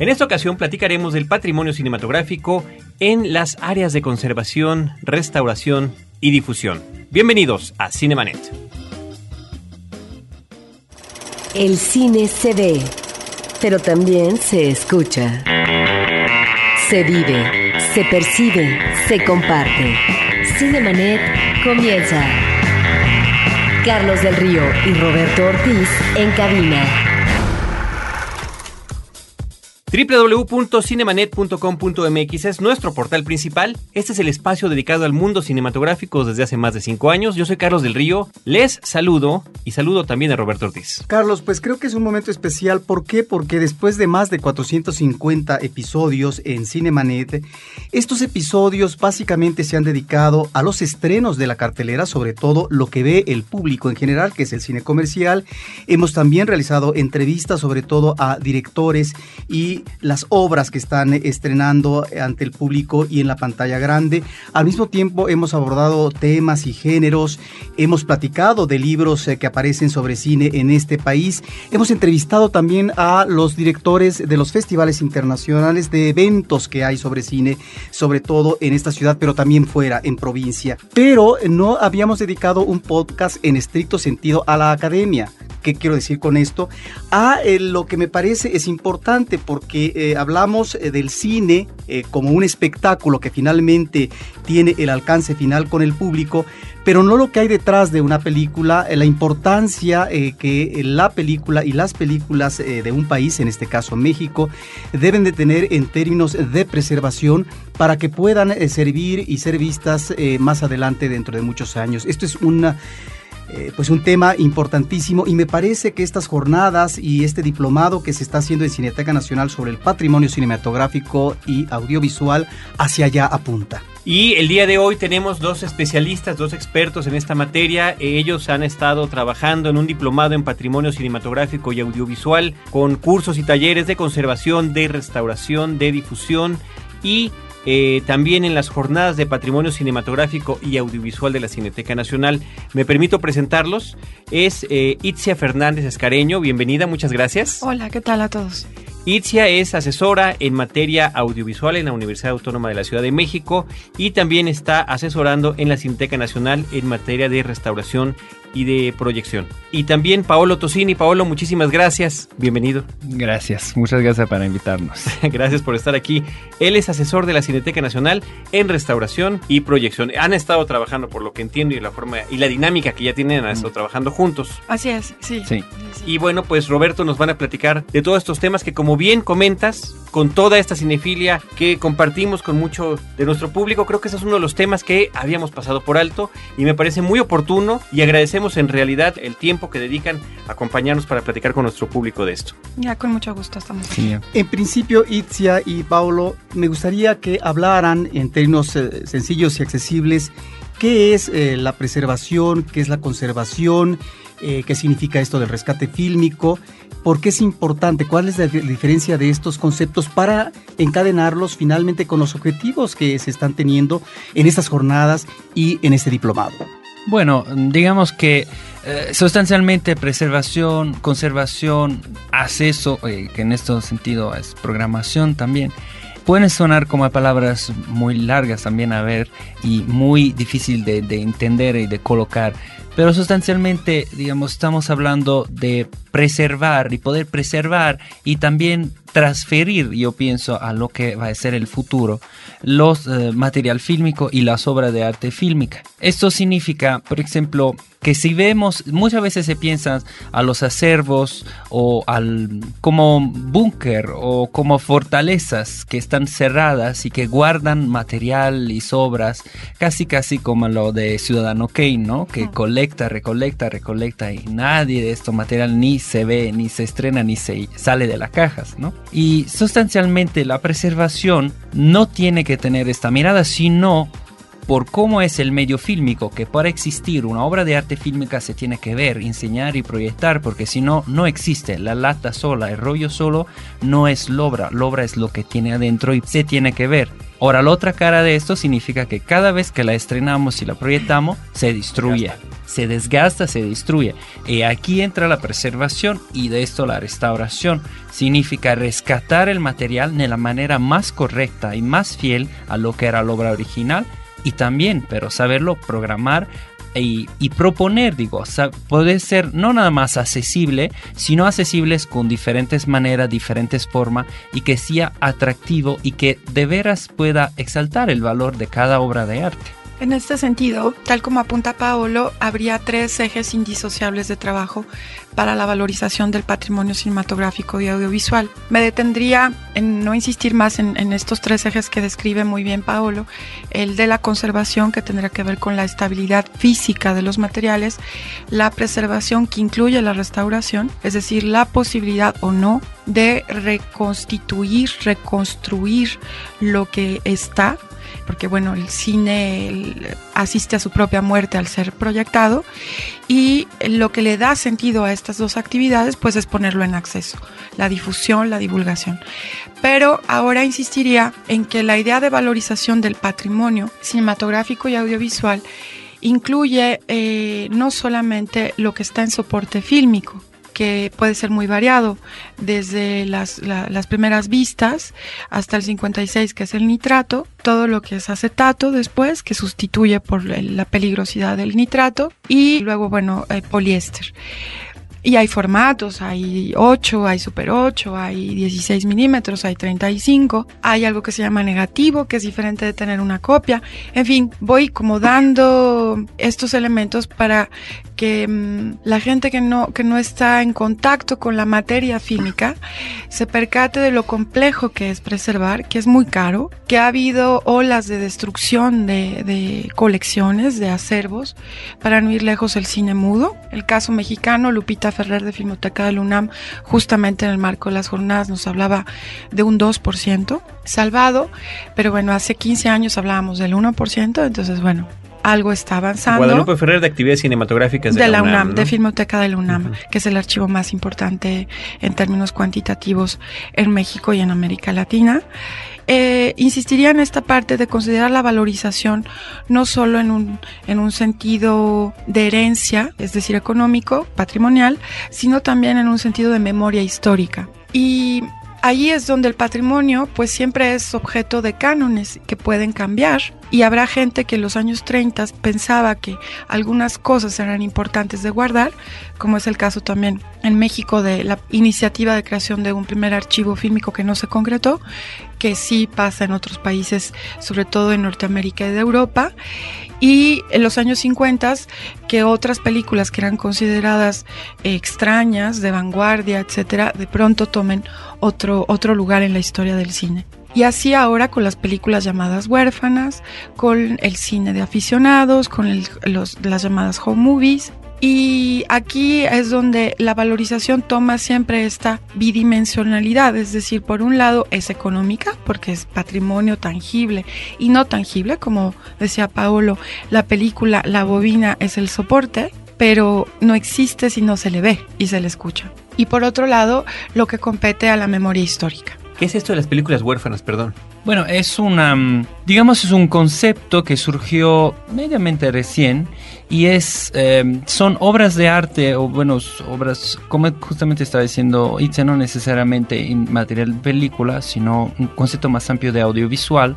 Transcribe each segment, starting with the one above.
En esta ocasión platicaremos del patrimonio cinematográfico en las áreas de conservación, restauración y difusión. Bienvenidos a Cinemanet. El cine se ve, pero también se escucha. Se vive, se percibe, se comparte. Cinemanet comienza. Carlos del Río y Roberto Ortiz en cabina www.cinemanet.com.mx es nuestro portal principal. Este es el espacio dedicado al mundo cinematográfico desde hace más de cinco años. Yo soy Carlos del Río. Les saludo y saludo también a Roberto Ortiz. Carlos, pues creo que es un momento especial. ¿Por qué? Porque después de más de 450 episodios en Cinemanet, estos episodios básicamente se han dedicado a los estrenos de la cartelera, sobre todo lo que ve el público en general, que es el cine comercial. Hemos también realizado entrevistas sobre todo a directores y las obras que están estrenando ante el público y en la pantalla grande. Al mismo tiempo hemos abordado temas y géneros, hemos platicado de libros eh, que aparecen sobre cine en este país, hemos entrevistado también a los directores de los festivales internacionales de eventos que hay sobre cine, sobre todo en esta ciudad, pero también fuera, en provincia. Pero no habíamos dedicado un podcast en estricto sentido a la academia. ¿Qué quiero decir con esto? A eh, lo que me parece es importante porque eh, hablamos eh, del cine como un espectáculo que finalmente tiene el alcance final con el público, pero no lo que hay detrás de una película, la importancia que la película y las películas de un país, en este caso México, deben de tener en términos de preservación para que puedan servir y ser vistas más adelante dentro de muchos años. Esto es una eh, pues un tema importantísimo y me parece que estas jornadas y este diplomado que se está haciendo en Cineteca Nacional sobre el patrimonio cinematográfico y audiovisual hacia allá apunta. Y el día de hoy tenemos dos especialistas, dos expertos en esta materia. Ellos han estado trabajando en un diplomado en patrimonio cinematográfico y audiovisual con cursos y talleres de conservación, de restauración, de difusión y eh, también en las jornadas de patrimonio cinematográfico y audiovisual de la Cineteca Nacional. Me permito presentarlos. Es eh, Itzia Fernández Escareño. Bienvenida, muchas gracias. Hola, ¿qué tal a todos? Itzia es asesora en materia audiovisual en la Universidad Autónoma de la Ciudad de México y también está asesorando en la Cineteca Nacional en materia de restauración y de proyección. Y también Paolo Tosini. Paolo, muchísimas gracias. Bienvenido. Gracias, muchas gracias para invitarnos. gracias por estar aquí. Él es asesor de la Cineteca Nacional en restauración y proyección. Han estado trabajando, por lo que entiendo, y la forma y la dinámica que ya tienen, han estado trabajando juntos. Así es, sí. sí. Y bueno, pues Roberto nos van a platicar de todos estos temas que, como bien comentas, con toda esta cinefilia que compartimos con mucho de nuestro público, creo que ese es uno de los temas que habíamos pasado por alto y me parece muy oportuno y agradecemos en realidad el tiempo que dedican a acompañarnos para platicar con nuestro público de esto. Ya, con mucho gusto estamos. En principio, Itzia y Paulo, me gustaría que hablaran en términos eh, sencillos y accesibles qué es eh, la preservación, qué es la conservación, eh, qué significa esto del rescate fílmico, por qué es importante, cuál es la diferencia de estos conceptos para encadenarlos finalmente con los objetivos que se están teniendo en estas jornadas y en este diplomado. Bueno, digamos que eh, sustancialmente preservación, conservación, acceso, eh, que en este sentido es programación también, pueden sonar como palabras muy largas también a ver y muy difícil de, de entender y de colocar. Pero sustancialmente, digamos, estamos hablando de preservar y poder preservar y también transferir, yo pienso, a lo que va a ser el futuro, los eh, material fílmico y las obras de arte fílmica. Esto significa, por ejemplo, que si vemos, muchas veces se piensa a los acervos o al, como búnker o como fortalezas que están cerradas y que guardan material y sobras, casi casi como lo de Ciudadano Kane, ¿no? Que colecta, recolecta, recolecta y nadie de estos material ni se ve, ni se estrena, ni se sale de las cajas, ¿no? Y sustancialmente la preservación no tiene que tener esta mirada, sino por cómo es el medio fílmico, que para existir una obra de arte fílmica se tiene que ver, enseñar y proyectar, porque si no, no existe. La lata sola, el rollo solo, no es la obra. La obra es lo que tiene adentro y se tiene que ver. Ahora, la otra cara de esto significa que cada vez que la estrenamos y la proyectamos, se destruye se desgasta, se destruye. Y aquí entra la preservación y de esto la restauración. Significa rescatar el material de la manera más correcta y más fiel a lo que era la obra original y también, pero saberlo programar y, proponer, digo, puede ser no nada más accesible, sino accesibles con diferentes maneras, diferentes formas y que sea atractivo y que de veras pueda exaltar el valor de cada obra de arte. En este sentido, tal como apunta Paolo, habría tres ejes indisociables de trabajo para la valorización del patrimonio cinematográfico y audiovisual. Me detendría en no insistir más en, estos tres ejes que describe muy bien Paolo, el de la conservación que tendrá que ver con la estabilidad física de los materiales, la preservación que incluye la restauración, es decir, la posibilidad o no de reconstituir, reconstruir lo que está porque bueno, el cine asiste a su propia muerte al ser proyectado y lo que le da sentido a estas dos actividades pues es ponerlo en acceso, la difusión, la divulgación. Pero ahora insistiría en que la idea de valorización del patrimonio cinematográfico y audiovisual incluye eh, no solamente lo que está en soporte fílmico, puede ser muy variado, desde las, primeras vistas hasta el 56, que es el nitrato, todo lo que es acetato después, que sustituye por la peligrosidad del nitrato, y luego, bueno, eh, poliéster. Y hay formatos, hay 8, hay super 8, hay 16 milímetros, hay 35, hay algo que se llama negativo, que es diferente de tener una copia. En fin, voy como dando estos elementos para que mm, la gente que no, que no está en contacto con la materia fílmica se percate de lo complejo que es preservar, que es muy caro, que ha habido olas de destrucción de, de colecciones, de acervos, para no ir lejos el cine mudo. El caso mexicano, Lupita Ferrer de Filmoteca del UNAM, justamente en el marco de las jornadas nos hablaba de un 2% salvado, pero bueno, hace 15 años hablábamos del 1%, entonces bueno, algo está avanzando. Guadalupe Ferrer de Actividades Cinematográficas de, la UNAM, de Filmoteca de la UNAM, que es el archivo más importante en términos cuantitativos en México y en América Latina. Eh, insistiría en esta parte de considerar la valorización no solo en un, en un sentido de herencia, es decir, económico, patrimonial, sino también en un sentido de memoria histórica. Y Allí es donde el patrimonio pues siempre es objeto de cánones que pueden cambiar. Y habrá gente que en los años 30 pensaba que algunas cosas eran importantes de guardar, como es el caso también en México de la iniciativa de creación de un primer archivo fílmico que no se concretó, que sí pasa en otros países, sobre todo en Norteamérica y de Europa, y en los años 50 que otras películas que eran consideradas extrañas, de vanguardia, etcétera, de pronto tomen otro, otro lugar en la historia del cine. Y así ahora con las películas llamadas huérfanas, con el cine de aficionados, con los, las llamadas home movies, y aquí es donde la valorización toma siempre esta bidimensionalidad, es decir, por un lado es económica, porque es patrimonio tangible y no tangible, como decía Paolo, la película, la bobina es el soporte, pero no existe si no se le ve y se le escucha. Y por otro lado, lo que compete a la memoria histórica. ¿Qué es esto de las películas huérfanas, perdón? Bueno, es una, mm, digamos, es un concepto que surgió mediamente recién y es, em, son obras de arte o, bueno, obras, como justamente estaba diciendo Itze, no necesariamente en material película, sino un concepto más amplio de audiovisual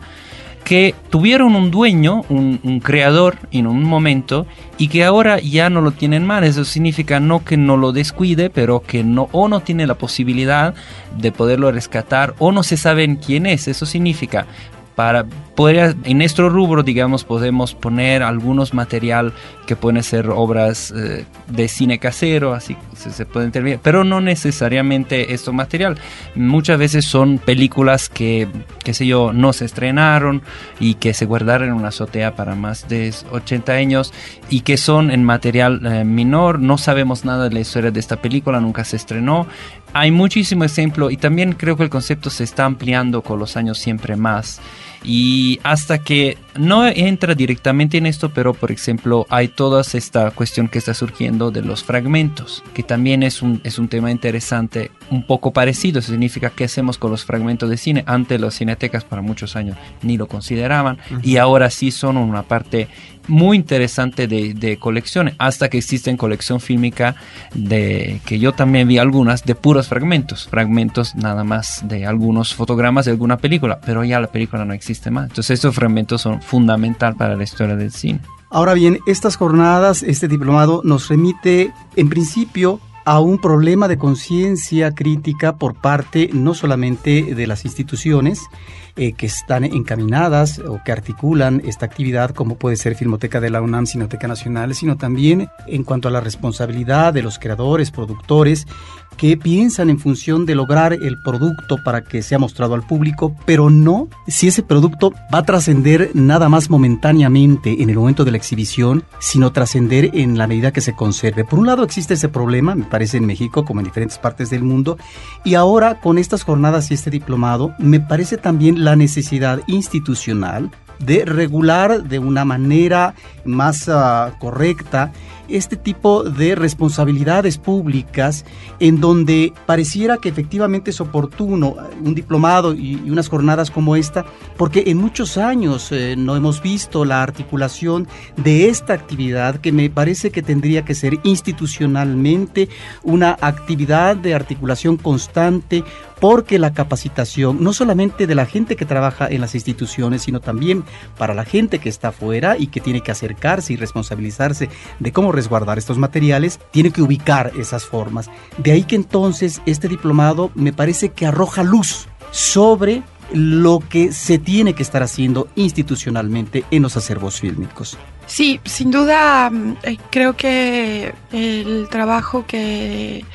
que tuvieron un dueño, un, creador en un momento y que ahora ya no lo tienen más. Eso significa no que no lo descuide, pero que no o no tiene la posibilidad de poderlo rescatar o no se saben quién es. Eso significa para poder, en nuestro rubro, digamos, podemos poner algunos material que pueden ser obras eh, de cine casero, así se, se pueden terminar, pero no necesariamente esto material. Muchas veces son películas que, qué sé yo, no se estrenaron y que se guardaron en una azotea para más de 80 años y que son en material eh, menor. No sabemos nada de la historia de esta película, nunca se estrenó. Hay muchísimo ejemplo y también creo que el concepto se está ampliando con los años siempre más y hasta que no entra directamente en esto, pero por ejemplo hay toda esta cuestión que está surgiendo de los fragmentos, que también es un, es un tema interesante, un poco parecido, eso significa qué hacemos con los fragmentos de cine. Antes las cinetecas para muchos años ni lo consideraban y ahora sí son una parte muy interesante de, de colecciones, hasta que existe en colección fílmica de que yo también vi algunas de puros fragmentos, fragmentos nada más de algunos fotogramas de alguna película, pero ya la película no existe más. Entonces estos fragmentos son fundamental para la historia del cine. Ahora bien, estas jornadas, este diplomado nos remite en principio a un problema de conciencia crítica por parte no solamente de las instituciones eh, que están encaminadas o que articulan esta actividad, como puede ser Filmoteca de la UNAM, Cineteca Nacional, sino también en cuanto a la responsabilidad de los creadores, productores que piensan en función de lograr el producto para que sea mostrado al público, pero no si ese producto va a trascender nada más momentáneamente en el momento de la exhibición, sino trascender en la medida que se conserve. Por un lado existe ese problema, me parece en México como en diferentes partes del mundo, y ahora con estas jornadas y este diplomado, me parece también la necesidad institucional de regular de una manera más uh, correcta este tipo de responsabilidades públicas en donde pareciera que efectivamente es oportuno un diplomado y, unas jornadas como esta, porque en muchos años eh, no hemos visto la articulación de esta actividad que me parece que tendría que ser institucionalmente una actividad de articulación constante, porque la capacitación, no solamente de la gente que trabaja en las instituciones, sino también para la gente que está afuera y que tiene que acercarse y responsabilizarse de cómo resguardar estos materiales, tiene que ubicar esas formas. De ahí que entonces este diplomado me parece que arroja luz sobre lo que se tiene que estar haciendo institucionalmente en los acervos fílmicos. Sí, sin duda mm, eh, creo que el trabajo que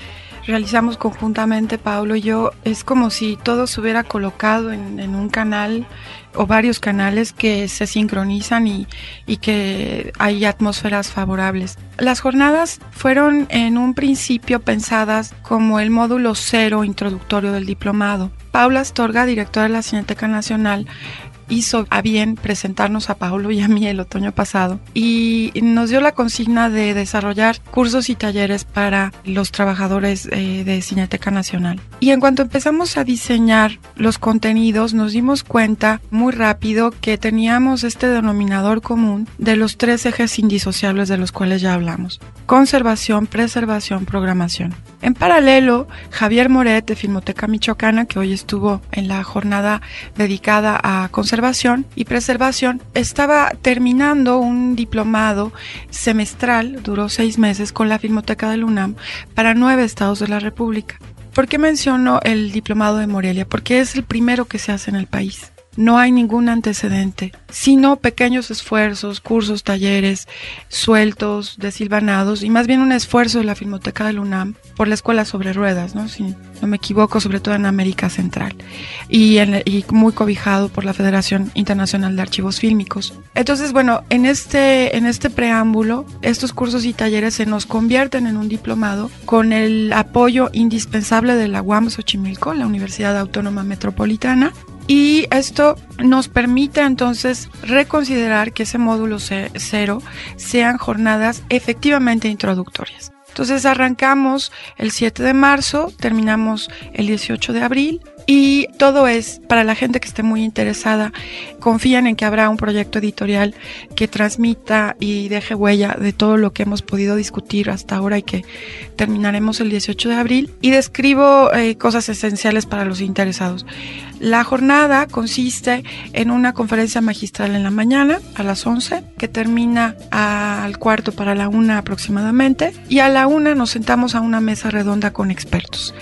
realizamos conjuntamente, Pablo y yo, es como si todo se hubiera colocado en, un canal o varios canales que se sincronizan y, y, que hay atmósferas favorables. Las jornadas fueron en un principio pensadas como el módulo cero introductorio del diplomado. Paula Astorga, directora de la Cineteca Nacional, hizo a bien presentarnos a Paulo y a mí el otoño pasado y nos dio la consigna de desarrollar cursos y talleres para los trabajadores eh, de Cineteca Nacional. Y en cuanto empezamos a diseñar los contenidos, nos dimos cuenta muy rápido que teníamos este denominador común de los tres ejes indisociables de los cuales ya hablamos. Conservación, preservación, programación. En paralelo, Javier Moret de Filmoteca Michoacana, que hoy estuvo en la jornada dedicada a conservación y preservación, estaba terminando un diplomado semestral, duró seis meses, con la Filmoteca del UNAM para nueve estados de la República. ¿Por qué menciono el diplomado de Morelia? Porque es el primero que se hace en el país no hay ningún antecedente, sino pequeños esfuerzos, cursos, talleres, sueltos, desilvanados, y más bien un esfuerzo de la Filmoteca del UNAM por la Escuela sobre Ruedas, ¿no? si no me equivoco, sobre todo en América Central, y, muy cobijado por la Federación Internacional de Archivos Fílmicos. Entonces, bueno, en este, en este preámbulo, estos cursos y talleres se nos convierten en un diplomado con el apoyo indispensable de la UAM Xochimilco, la Universidad Autónoma Metropolitana, y esto nos permite entonces reconsiderar que ese módulo cero sean jornadas efectivamente introductorias. Entonces arrancamos el 7 de marzo, terminamos el 18 de abril y todo es para la gente que esté muy interesada. Confían en que habrá un proyecto editorial que transmita y deje huella de todo lo que hemos podido discutir hasta ahora y que terminaremos el 18 de abril. Y describo eh, cosas esenciales para los interesados. La jornada consiste en una conferencia magistral en la mañana a las 11 que termina al cuarto para la una aproximadamente y a la una nos sentamos a una mesa redonda con expertos.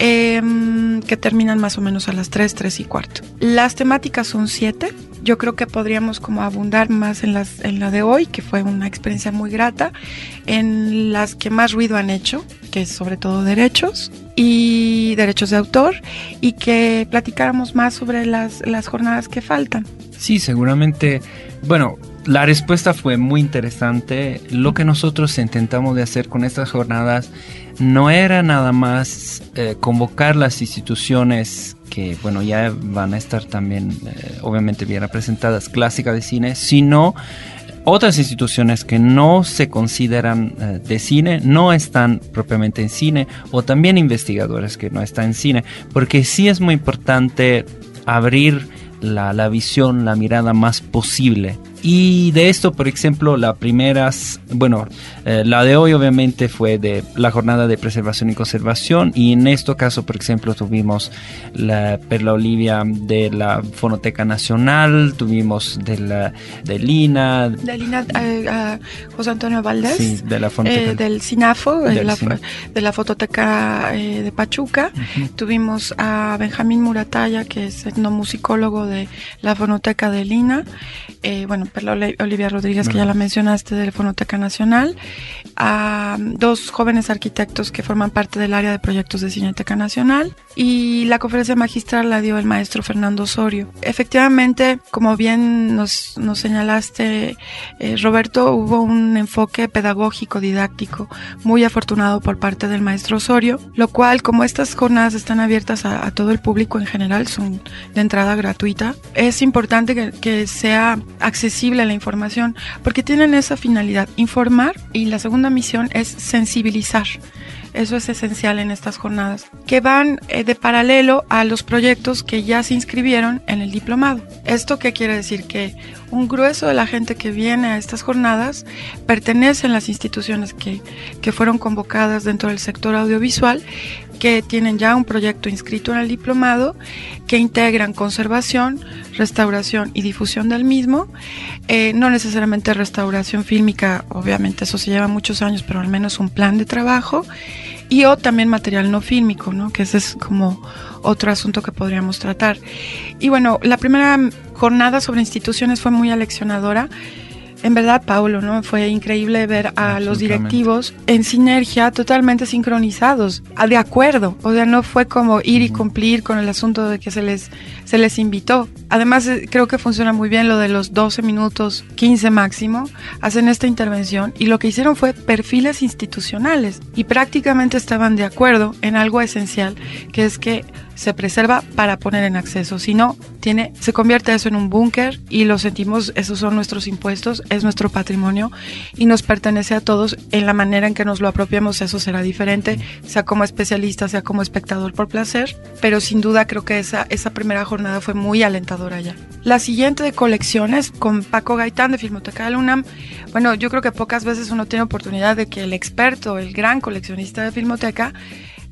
Em, que terminan más o menos a las 3, 3 y cuarto. Las temáticas son 7. Yo creo que podríamos como abundar más en, las, en la de hoy, que fue una experiencia muy grata, en las que más ruido han hecho, que es sobre todo derechos y derechos de autor, y que platicáramos más sobre las, las jornadas que faltan. Sí, seguramente, bueno, la respuesta fue muy interesante. Lo que nosotros intentamos de hacer con estas jornadas no era nada más eh, convocar las instituciones que bueno, ya van a estar también eh, obviamente bien representadas, clásica de cine, sino otras instituciones que no se consideran eh, de cine no están propiamente en cine o también investigadores que no están en cine, porque sí es muy importante abrir la visión, la mirada más posible y de esto, por ejemplo, la primeras, bueno, eh, la de hoy obviamente fue de la jornada de preservación y conservación. Y en este caso, por ejemplo, tuvimos la Perla Olivia de la Fonoteca Nacional, tuvimos de la de Lina, de Lina eh, José Antonio Valdés, sí, de la Fonoteca, eh, del SINAFO, de la, de la, Fototeca de Pachuca, tuvimos a Benjamín Murataya, que es etnomusicólogo de la Fonoteca de Lina, bueno, Perla Olivia Rodríguez, que ya la mencionaste, del Fonoteca Nacional, a dos jóvenes arquitectos que forman parte del área de proyectos de Cineteca Nacional y la conferencia magistral la dio el maestro Fernando Osorio. Efectivamente, como bien nos, señalaste, eh, Roberto, hubo un enfoque pedagógico, didáctico, muy afortunado por parte del maestro Osorio, lo cual, como estas jornadas están abiertas a, todo el público en general, son de entrada gratuita, es importante que, que sea accesible la información, porque tienen esa finalidad, informar y la segunda misión es sensibilizar. Eso es esencial en estas jornadas, que van eh, de paralelo a los proyectos que ya se inscribieron en el diplomado. ¿Esto qué quiere decir? Que un grueso de la gente que viene a estas jornadas pertenece a las instituciones que, que fueron convocadas dentro del sector audiovisual que tienen ya un proyecto inscrito en el diplomado, que integran conservación, restauración y difusión del mismo. Eh, no necesariamente restauración fílmica, obviamente eso se lleva muchos años, pero al menos un plan de trabajo. Y o también material no fílmico, ¿no? que ese es como otro asunto que podríamos tratar. Y bueno, la primera jornada sobre instituciones fue muy aleccionadora en verdad, Paulo, ¿no? Fue increíble ver a los directivos en sinergia, totalmente sincronizados, de acuerdo. O sea, no fue como ir y cumplir con el asunto de que se les, se les invitó. Además, eh, creo que funciona muy bien lo de los 12 minutos, 15 máximo, hacen esta intervención y lo que hicieron fue perfiles institucionales y prácticamente estaban de acuerdo en algo esencial, que es que se preserva para poner en acceso. Si no, tiene, se convierte eso en un búnker y lo sentimos, esos son nuestros impuestos, es nuestro patrimonio y nos pertenece a todos. En la manera en que nos lo apropiamos, eso será diferente, sea como especialista, sea como espectador por placer, pero sin duda creo que esa, esa primera jornada fue muy alentadora ya. La siguiente de colecciones con Paco Gaitán de Filmoteca de UNAM. Bueno, yo creo que pocas veces uno tiene oportunidad de que el experto, el gran coleccionista de Filmoteca,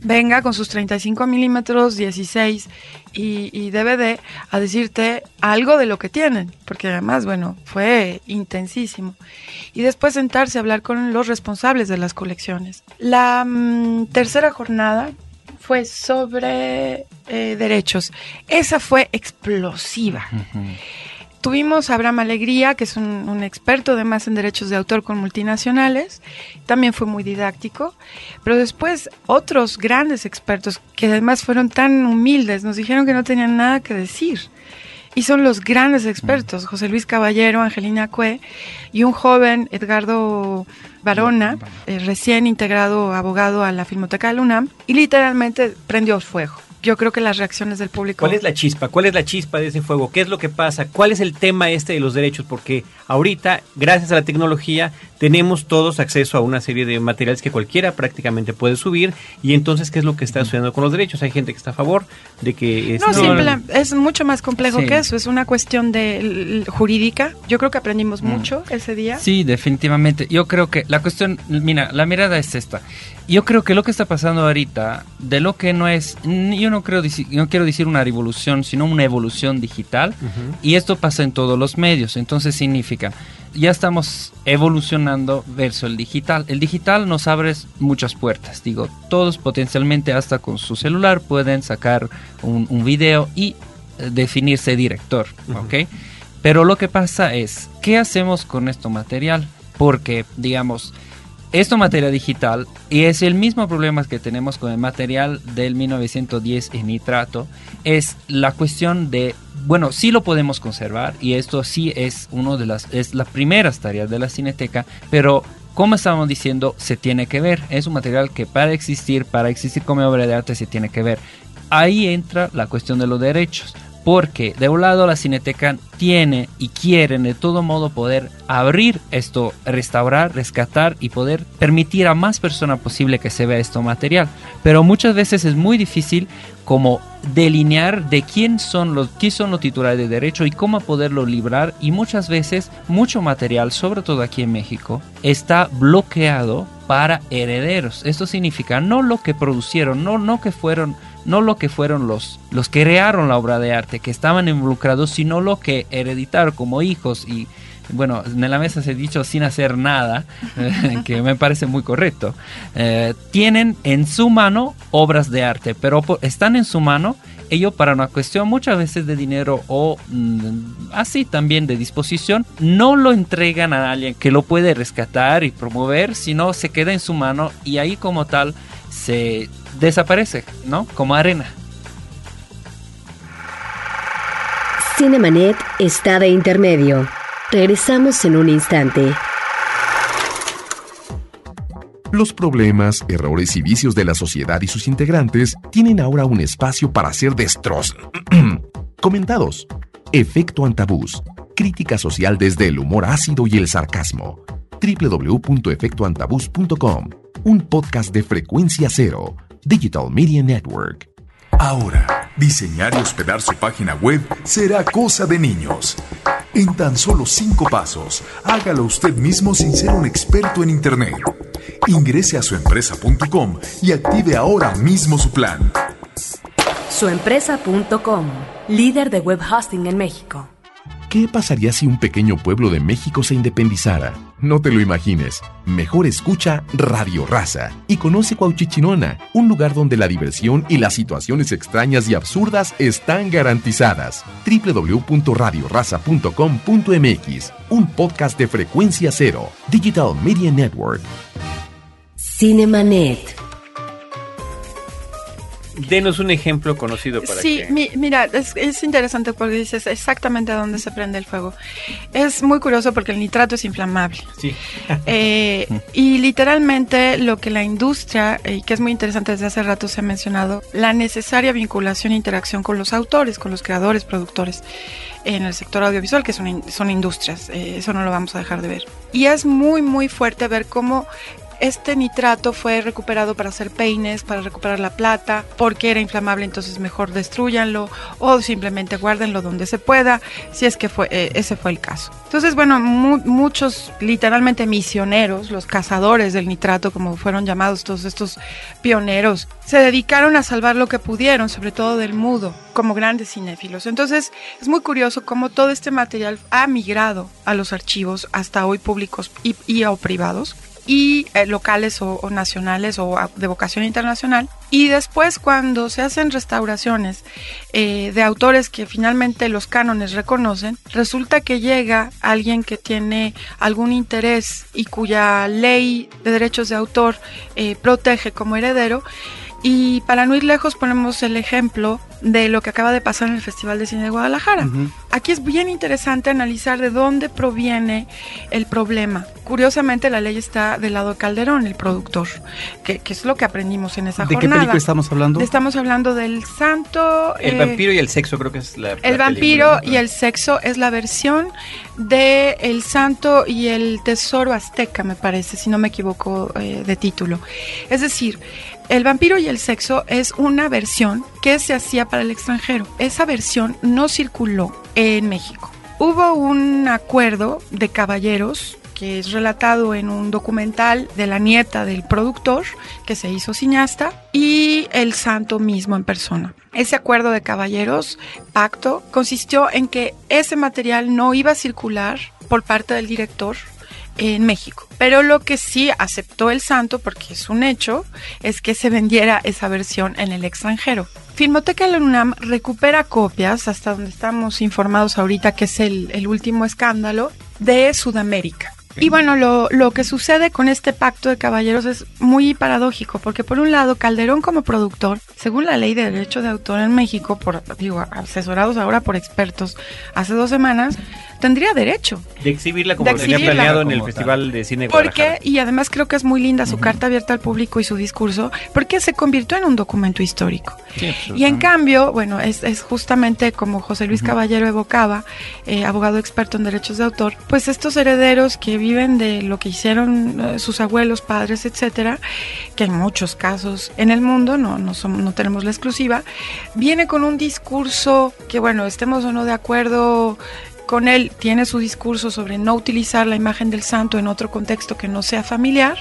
venga con sus 35 milímetros, 16 y, DVD a decirte algo de lo que tienen, porque además, bueno, fue intensísimo. Y después sentarse a hablar con los responsables de las colecciones. La mm, tercera jornada fue sobre eh, derechos. Esa fue explosiva. Tuvimos a Abraham Alegría, que es un, experto además en derechos de autor con multinacionales, también fue muy didáctico, pero después otros grandes expertos que además fueron tan humildes, nos dijeron que no tenían nada que decir. Y son los grandes expertos, mm. José Luis Caballero, Angelina Cue y un joven Edgardo Barona, eh, recién integrado abogado a la Filmoteca de Luna, y literalmente prendió fuego yo creo que las reacciones del público. ¿Cuál es la chispa? ¿Cuál es la chispa de ese fuego? ¿Qué es lo que pasa? ¿Cuál es el tema este de los derechos? Porque ahorita, gracias a la tecnología, tenemos todos acceso a una serie de materiales que cualquiera prácticamente puede subir. Y entonces, ¿qué es lo que está sucediendo con los derechos? Hay gente que está a favor de que... No, simple, es mucho más complejo que eso. Es una cuestión de jurídica. Yo creo que aprendimos mm. mucho ese día. Sí, definitivamente. Yo creo que la cuestión, mira, la mirada es esta. Yo creo que lo que está pasando ahorita, de lo que no es, yo no creo, no quiero decir una revolución, sino una evolución digital, y esto pasa en todos los medios. Entonces significa, ya estamos evolucionando versus el digital. El digital nos abre muchas puertas. Digo, todos potencialmente hasta con su celular pueden sacar un, un video y eh, definirse director, ¿ok? Pero lo que pasa es, ¿qué hacemos con esto material? Porque, digamos, esto material digital y es el mismo problema que tenemos con el material del 1910 en nitrato es la cuestión de bueno sí lo podemos conservar y esto sí es uno de las es las primeras tareas de la cineteca pero como estábamos diciendo se tiene que ver. Es un material que para existir para existir como obra de arte se tiene que ver. Ahí entra la cuestión de los derechos porque de un lado la Cineteca tiene y quiere de todo modo poder abrir esto, restaurar, rescatar y poder permitir a más personas posible que se vea esto material. Pero muchas veces es muy difícil como delinear de quién son los, quién son los titulares de derecho y cómo poderlo librar y muchas veces mucho material, sobre todo aquí en México, está bloqueado para herederos. Esto significa no lo que producieron, no, no que fueron no lo que fueron los, los que crearon la obra de arte, que estaban involucrados, sino lo que hereditaron como hijos y bueno, en la mesa se ha dicho sin hacer nada, que me parece muy correcto. Eh, tienen en su mano obras de arte, pero están en su mano ellos para una cuestión muchas veces de dinero o mm, así también de disposición, no lo entregan a alguien que lo puede rescatar y promover, sino se queda en su mano y ahí como tal se desaparece, ¿no? Como arena. Cinemanet está de intermedio. Regresamos en un instante. Los problemas, errores y vicios de la sociedad y sus integrantes tienen ahora un espacio para ser destrozos. comentados. Efecto Antabús. Crítica social desde el humor ácido y el sarcasmo. www.efectoantabús.com. Un podcast de frecuencia cero Digital Media Network. Ahora, diseñar y hospedar su página web será cosa de niños. En tan solo cinco pasos, hágalo usted mismo sin ser un experto en Internet. Ingrese a suempresa.com y active ahora mismo su plan. Suempresa.com, líder de web hosting en México. ¿Qué pasaría si un pequeño pueblo de México se independizara? No te lo imagines. Mejor escucha Radio Raza y conoce Cuauchichinona, un lugar donde la diversión y las situaciones extrañas y absurdas están garantizadas. www.radioraza.com.mx, un podcast de frecuencia cero, Digital Media Network. Cinemanet. Denos un ejemplo conocido para sí, mira, es, interesante porque dices exactamente a dónde se prende el fuego. Es muy curioso porque el nitrato es inflamable. Sí. Eh, y literalmente lo que la industria, y que es muy interesante desde hace rato se ha mencionado, la necesaria vinculación e interacción con los autores, con los creadores, productores en el sector audiovisual, que son, son industrias, eh, eso no lo vamos a dejar de ver. Y es muy, muy fuerte ver cómo este nitrato fue recuperado para hacer peines, para recuperar la plata, porque era inflamable, entonces mejor destruyanlo o simplemente guárdenlo donde se pueda, si es que fue, eh, ese fue el caso. Entonces, bueno, muchos literalmente misioneros, los cazadores del nitrato, como fueron llamados todos estos pioneros, se dedicaron a salvar lo que pudieron, sobre todo del mudo, como grandes cinéfilos. Entonces, es muy curioso cómo todo este material ha migrado a los archivos, hasta hoy públicos y, y o privados y eh, locales o, nacionales o de vocación internacional. Y después cuando se hacen restauraciones eh, de autores que finalmente los cánones reconocen, resulta que llega alguien que tiene algún interés y cuya ley de derechos de autor eh, protege como heredero y para no ir lejos ponemos el ejemplo de lo que acaba de pasar en el Festival de Cine de Guadalajara. Aquí es bien interesante analizar de dónde proviene el problema. Curiosamente la ley está del lado de Calderón, el productor, que, es lo que aprendimos en esa jornada. ¿De qué película estamos hablando? Estamos hablando del santo... El eh, vampiro y el sexo creo que es la... El vampiro y el sexo es la versión de El santo y el tesoro azteca, me parece, si no me equivoco eh, de título. Es decir, el vampiro y el sexo es una versión que se hacía para el extranjero. Esa versión no circuló en México. Hubo un acuerdo de caballeros que es relatado en un documental de la nieta del productor que se hizo cineasta y el santo mismo en persona. Ese acuerdo de caballeros, pacto, consistió en que ese material no iba a circular por parte del director en México. Pero lo que sí aceptó el santo, porque es un hecho, es que se vendiera esa versión en el extranjero. Filmoteca de UNAM recupera copias, hasta donde estamos informados ahorita, que es el, el último escándalo, de Sudamérica. Y bueno, lo, lo que sucede con este pacto de caballeros es muy paradójico, porque por un lado, Calderón como productor, según la ley de derecho de autor en México, por digo, asesorados ahora por expertos hace dos semanas, tendría derecho. De exhibirla como tenía planeado en el Festival de Cine Porque, y además creo que es muy linda su carta abierta al público y su discurso, porque se convirtió en un documento histórico. y en cambio, bueno, es, es, justamente como José Luis Caballero evocaba, eh, abogado experto en derechos de autor, pues estos herederos que viven de lo que hicieron eh, sus abuelos, padres, etcétera, que en muchos casos en el mundo, no, no, somos, no tenemos la exclusiva, viene con un discurso que, bueno, estemos o no de acuerdo con él tiene su discurso sobre no utilizar la imagen del santo en otro contexto que no sea familiar.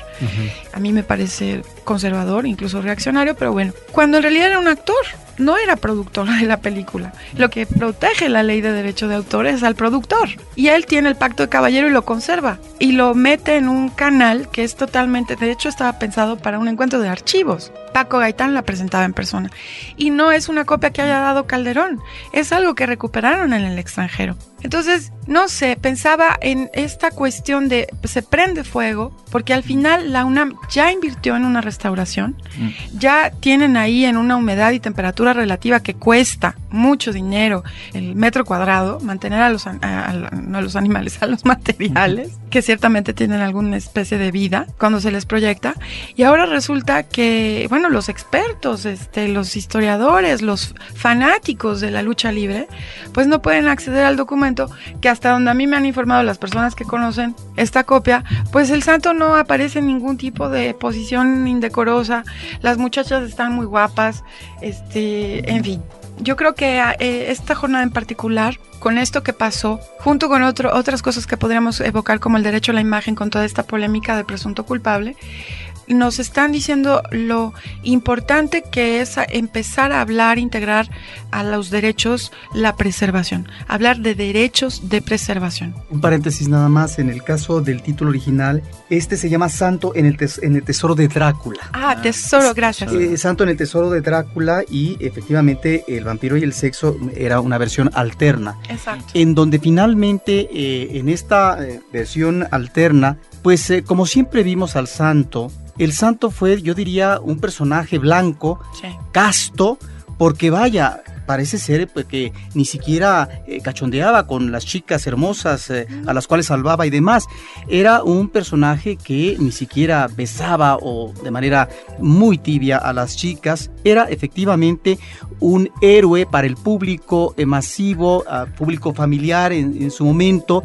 A mí me parece conservador, incluso reaccionario, pero bueno, cuando en realidad era un actor, no era productor de la película. Lo que protege la ley de derecho de autor es al productor. Y él tiene el pacto de caballero y lo conserva. Y lo mete en un canal que es totalmente, de hecho estaba pensado para un encuentro de archivos. Paco Gaitán la presentaba en persona. Y no es una copia que haya dado Calderón, es algo que recuperaron en el extranjero. Entonces, no sé, pensaba en esta cuestión de se prende fuego, porque al final la UNAM ya invirtió en una restauración, mm. ya tienen ahí en una humedad y temperatura relativa que cuesta mucho dinero el metro cuadrado mantener a los, no a los animales, a los materiales, que ciertamente tienen alguna especie de vida cuando se les proyecta. Y ahora resulta que, bueno, los expertos, este, los historiadores, los fanáticos de la lucha libre, pues no pueden acceder al documento que hasta donde a mí me han informado las personas que conocen esta copia, pues el santo no aparece en ningún tipo de posición indecorosa, las muchachas están muy guapas, este, en fin. Yo creo que eh, esta jornada en particular, con esto que pasó, junto con otro, otras cosas que podríamos evocar como el derecho a la imagen con toda esta polémica de presunto culpable, nos están diciendo lo importante que es empezar a hablar, integrar a los derechos la preservación, hablar de derechos de preservación. Un paréntesis nada más, en el caso del título original, este se llama Santo en el, en el Tesoro de Drácula. Ah, Tesoro, gracias. Eh, Santo en el Tesoro de Drácula y efectivamente el vampiro y el sexo era una versión alterna. Exacto. En donde finalmente eh, en esta eh, versión alterna, pues como siempre vimos al santo, el santo fue, yo diría, un personaje blanco, casto, porque vaya, parece ser pues, que ni siquiera eh, cachondeaba con las chicas hermosas eh, a las cuales salvaba y demás. Era un personaje que ni siquiera besaba o de manera muy tibia a las chicas. Era efectivamente un héroe para el público eh, masivo, público familiar en su momento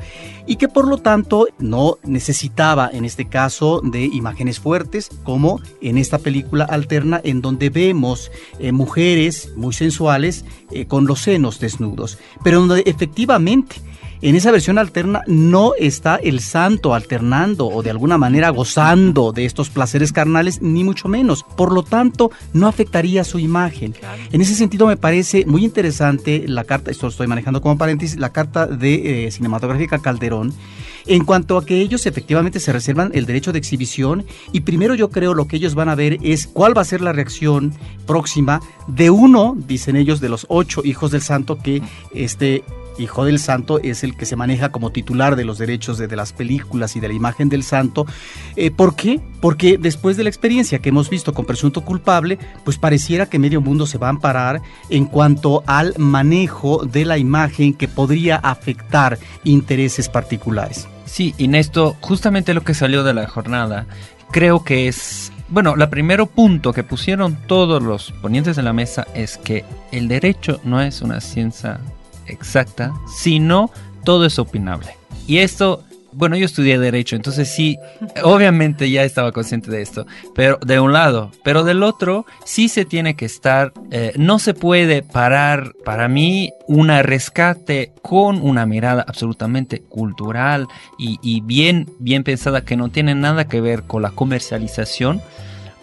y que por lo tanto no necesitaba en este caso de imágenes fuertes como en esta película alterna en donde vemos eh, mujeres muy sensuales eh, con los senos desnudos, pero donde efectivamente en esa versión alterna no está el santo alternando o de alguna manera gozando de estos placeres carnales, ni mucho menos. Por lo tanto, no afectaría su imagen. En ese sentido, me parece muy interesante la carta, esto estoy manejando como paréntesis, la carta de eh, cinematográfica Calderón, en cuanto a que ellos efectivamente se reservan el derecho de exhibición y primero yo creo lo que ellos van a ver es cuál va a ser la reacción próxima de uno, dicen ellos, de los ocho hijos del santo que este hijo del santo es el que se maneja como titular de los derechos de, las películas y de la imagen del santo. Eh, ¿Por qué? Porque después de la experiencia que hemos visto con presunto culpable, pues pareciera que medio mundo se va a amparar en cuanto al manejo de la imagen que podría afectar intereses particulares. Sí, y esto, justamente lo que salió de la jornada, creo que es bueno, el primer punto que pusieron todos los ponientes en la mesa es que el derecho no es una ciencia exacta, sino todo es opinable. Y esto, bueno, yo estudié derecho, entonces sí, obviamente ya estaba consciente de esto, pero de un lado, pero del otro, sí se tiene que estar, eh, no se puede parar, para mí, una rescate con una mirada absolutamente cultural y, y bien, bien pensada que no tiene nada que ver con la comercialización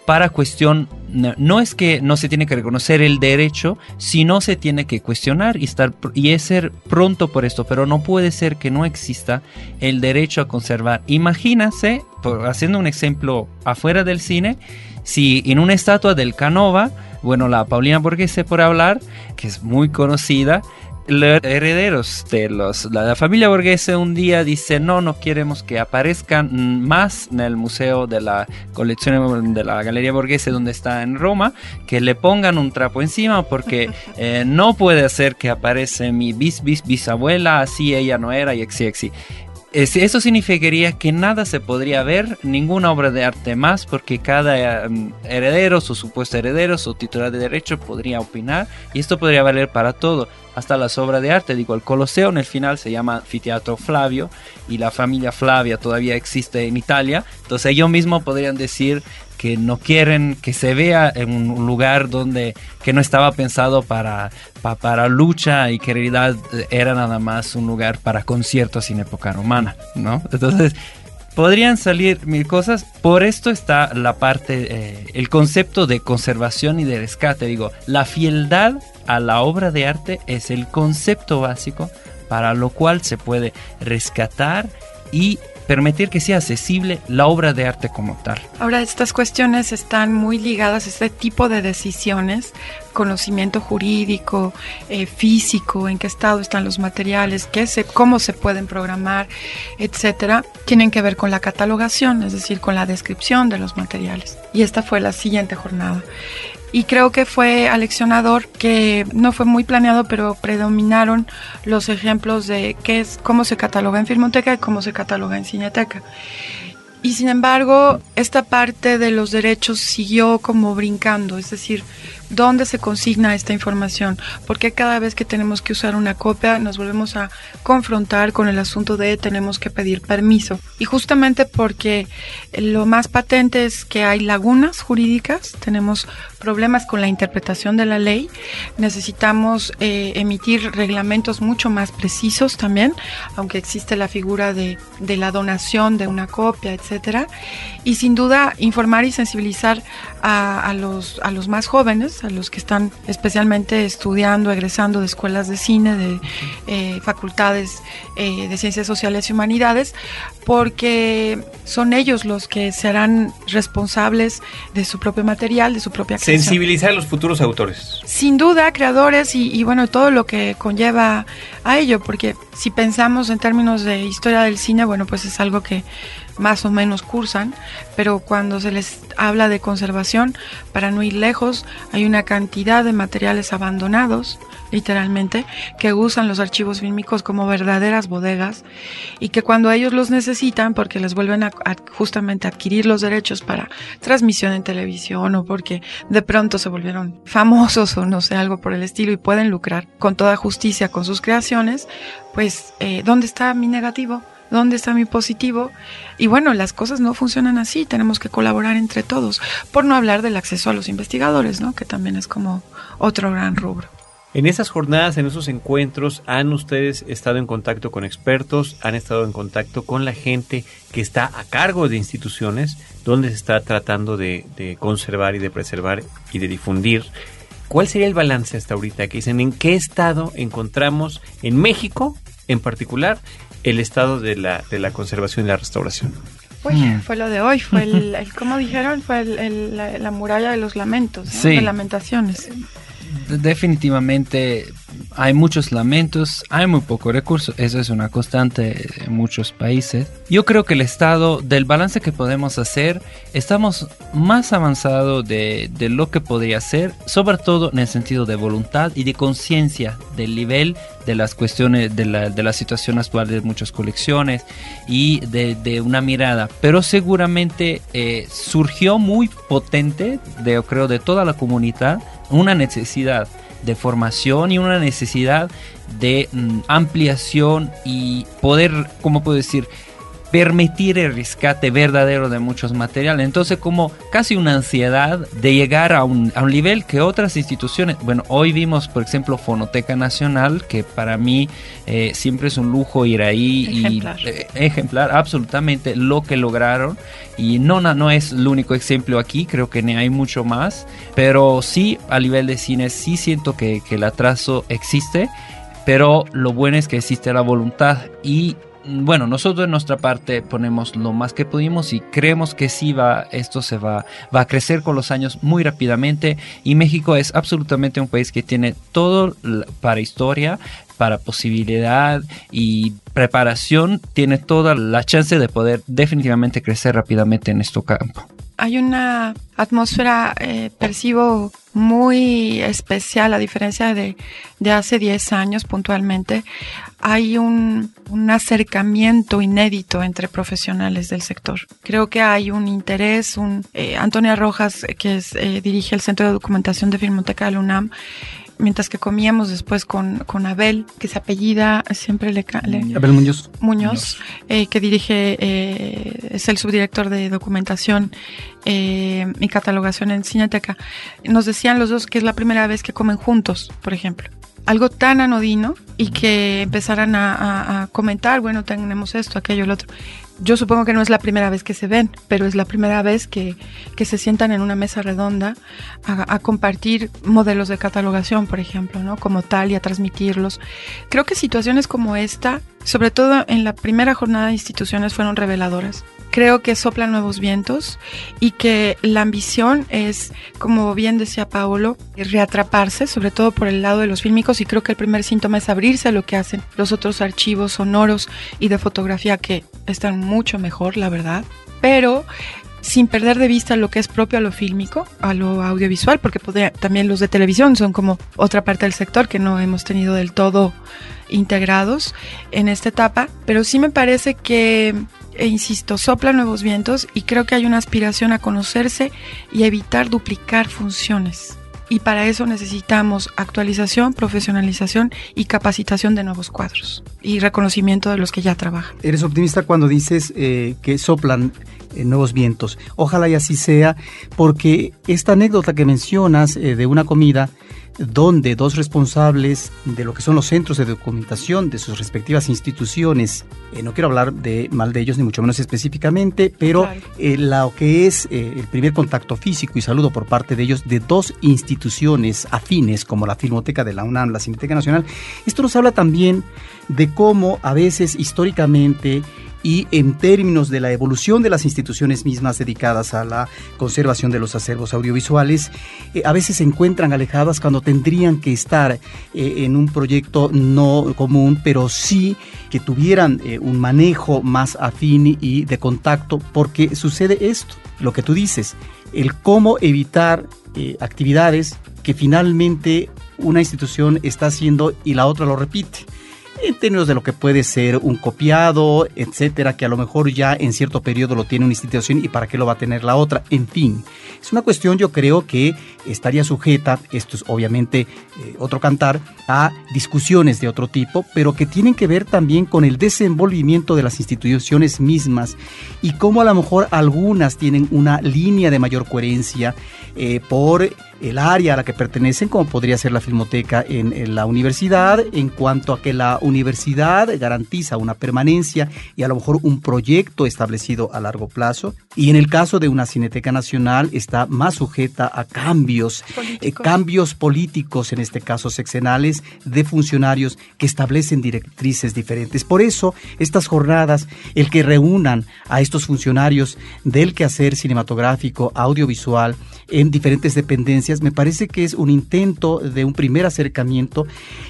para cuestión, no es que no se tiene que reconocer el derecho, sino se tiene que cuestionar y, estar, y ser pronto por esto, pero no puede ser que no exista el derecho a conservar. Imagínase, haciendo un ejemplo afuera del cine, si en una estatua del Canova, bueno, la Paulina Borghese por hablar, que es muy conocida, herederos de los, la, familia Borghese un día dice, no, no queremos que aparezcan más en el museo de la colección de la Galería Borghese donde está en Roma, que le pongan un trapo encima porque eh, no puede ser que aparece mi bis, bis, bisabuela, así ella no era y exi, exi. Eso significaría que nada se podría ver, ninguna obra de arte más, porque cada em, heredero, su supuesto heredero, su titular de derecho podría opinar y esto podría valer para todo, hasta las obras de arte. Digo, el Coloseo en el final se llama Anfiteatro Flavio y la familia Flavia todavía existe en Italia, entonces ellos mismos podrían decir que no quieren que se vea en un lugar donde que no estaba pensado para, para, lucha y que en realidad era nada más un lugar para conciertos en época romana, ¿no? Entonces, podrían salir mil cosas. Por esto está la parte, eh, el concepto de conservación y de rescate. Digo, la fieldad a la obra de arte es el concepto básico para lo cual se puede rescatar y permitir que sea accesible la obra de arte como tal. Ahora, estas cuestiones están muy ligadas a este tipo de decisiones, conocimiento jurídico, eh, físico, en qué estado están los materiales, qué se, cómo se pueden programar, etcétera, tienen que ver con la catalogación, es decir, con la descripción de los materiales. Y esta fue la siguiente jornada y creo que fue aleccionador que no fue muy planeado pero predominaron los ejemplos de qué es cómo se cataloga en filmoteca y cómo se cataloga en cineteca. Y sin embargo esta parte de los derechos siguió como brincando es decir ¿Dónde se consigna esta información? Porque cada vez que tenemos que usar una copia nos volvemos a confrontar con el asunto de tenemos que pedir permiso. Y justamente porque lo más patente es que hay lagunas jurídicas, tenemos problemas con la interpretación de la ley, necesitamos eh, emitir reglamentos mucho más precisos también, aunque existe la figura de, la donación de una copia, etcétera. Y sin duda informar y sensibilizar a los más jóvenes, a los que están especialmente estudiando, egresando de escuelas de cine, de eh, facultades eh, de ciencias sociales y humanidades, porque son ellos los que serán responsables de su propio material, de su propia creación. Sensibilizar a los futuros autores. Sin duda, creadores y, y bueno, todo lo que conlleva a ello, porque si pensamos en términos de historia del cine, bueno, pues es algo que más o menos cursan, pero cuando se les habla de conservación, para no ir lejos, hay una cantidad de materiales abandonados, literalmente, que usan los archivos fílmicos como verdaderas bodegas y que cuando ellos los necesitan, porque les vuelven a, justamente adquirir los derechos para transmisión en televisión o porque de pronto se volvieron famosos o no sé, algo por el estilo y pueden lucrar con toda justicia con sus creaciones, pues, eh, ¿dónde está mi negativo? ¿Dónde está mi positivo? Y bueno, las cosas no funcionan así, tenemos que colaborar entre todos, por no hablar del acceso a los investigadores, ¿no? Que también es como otro gran rubro. En esas jornadas, en esos encuentros, ¿han ustedes estado en contacto con expertos? ¿Han estado en contacto con la gente que está a cargo de instituciones donde se está tratando de, de conservar y de preservar y de difundir? ¿Cuál sería el balance hasta ahorita? Que dicen, ¿en qué estado encontramos en México en particular el estado de la, de la conservación y la restauración. Uy, mm. fue lo de hoy, fue el, como dijeron, fue el, la, muralla de los lamentos, de lamentaciones. Definitivamente hay muchos lamentos, hay muy poco recursos, eso es una constante en muchos países. Yo creo que el estado del balance que podemos hacer, estamos más avanzados de, de, lo que podría ser, sobre todo en el sentido de voluntad y de conciencia del nivel de las cuestiones, de la, de la situación actual de muchas colecciones y de, de una mirada. Pero seguramente eh, surgió muy potente, de, yo creo, de toda la comunidad, una necesidad de formación y una necesidad de mm, ampliación y poder, ¿cómo puedo decir? Permitir el rescate verdadero de muchos materiales. Entonces, como casi una ansiedad de llegar a un, a un, nivel que otras instituciones, bueno, hoy vimos, por ejemplo, Fonoteca Nacional, que para mí eh, siempre es un lujo ir ahí ejemplar. y eh, ejemplar absolutamente lo que lograron. Y no, no es el único ejemplo aquí, creo que hay mucho más, pero sí a nivel de cine sí siento que, que el atraso existe, pero lo bueno es que existe la voluntad y bueno, nosotros en nuestra parte ponemos lo más que pudimos y creemos que sí va, esto se va, va a crecer con los años muy rápidamente. Y México es absolutamente un país que tiene todo para historia, para posibilidad y preparación, tiene toda la chance de poder definitivamente crecer rápidamente en este campo hay una atmósfera, eh, percibo, muy especial, a diferencia de, de hace 10 años puntualmente. Hay un, un, acercamiento inédito entre profesionales del sector. Creo que hay un interés, un, eh, Antonia Rojas, que es, eh, dirige el Centro de Documentación de Filmoteca de la UNAM, mientras que comíamos después con, con Abel, que se apellida, siempre le... le Abel Muñoz. Muñoz, eh, que dirige, eh, es el subdirector de documentación eh, y catalogación en Cineteca. Nos decían los dos que es la primera vez que comen juntos, por ejemplo algo tan anodino y que empezaran a, a, comentar, bueno, tenemos esto, aquello, el otro yo supongo que no es la primera vez que se ven, pero es la primera vez que, que se sientan en una mesa redonda a, a, compartir modelos de catalogación, por ejemplo, ¿no? Como tal y a transmitirlos. Creo que situaciones como esta, sobre todo en la primera jornada de instituciones, fueron reveladoras creo que soplan nuevos vientos y que la ambición es, como bien decía Paolo, reatraparse, sobre todo por el lado de los fílmicos y creo que el primer síntoma es abrirse a lo que hacen los otros archivos sonoros y de fotografía que están mucho mejor, la verdad, pero sin perder de vista lo que es propio a lo fílmico, a lo audiovisual, porque podría, también los de televisión son como otra parte del sector que no hemos tenido del todo integrados en esta etapa, pero sí me parece que e insisto, sopla nuevos vientos y creo que hay una aspiración a conocerse y evitar duplicar funciones. Y para eso necesitamos actualización, profesionalización y capacitación de nuevos cuadros y reconocimiento de los que ya trabajan. Eres optimista cuando dices eh, que soplan eh, nuevos vientos. Ojalá y así sea, porque esta anécdota que mencionas eh, de una comida donde dos responsables de lo que son los centros de documentación de sus respectivas instituciones, eh, no quiero hablar de mal de ellos ni mucho menos específicamente, pero eh, lo que es eh, el primer contacto físico y saludo por parte de ellos de dos instituciones afines como la Filmoteca de la UNAM, la Cineteca Nacional, esto nos habla también de cómo a veces históricamente y en términos de la evolución de las instituciones mismas dedicadas a la conservación de los acervos audiovisuales, eh, a veces se encuentran alejadas cuando tendrían que estar eh, en un proyecto no común, pero sí que tuvieran eh, un manejo más afín y de contacto, porque sucede esto, lo que tú dices, el cómo evitar actividades que finalmente una institución está haciendo y la otra lo repite en términos de lo que puede ser un copiado, etcétera, que a lo mejor ya en cierto periodo lo tiene una institución y para qué lo va a tener la otra, en fin. Es una cuestión yo creo que estaría sujeta, esto es obviamente eh, otro cantar, a discusiones de otro tipo, pero que tienen que ver también con el desenvolvimiento de las instituciones mismas y cómo a lo mejor algunas tienen una línea de mayor coherencia eh, por el área a la que pertenecen, como podría ser la filmoteca en, la universidad, en cuanto a que la universidad garantiza una permanencia y a lo mejor un proyecto establecido a largo plazo. Y en el caso de una cineteca nacional está más sujeta a cambios, eh, cambios políticos, en este caso sexenales, de funcionarios que establecen directrices diferentes. Por eso, estas jornadas, el que reúnan a estos funcionarios del quehacer cinematográfico, audiovisual, en diferentes dependencias, me parece que es un intento de un primer acercamiento.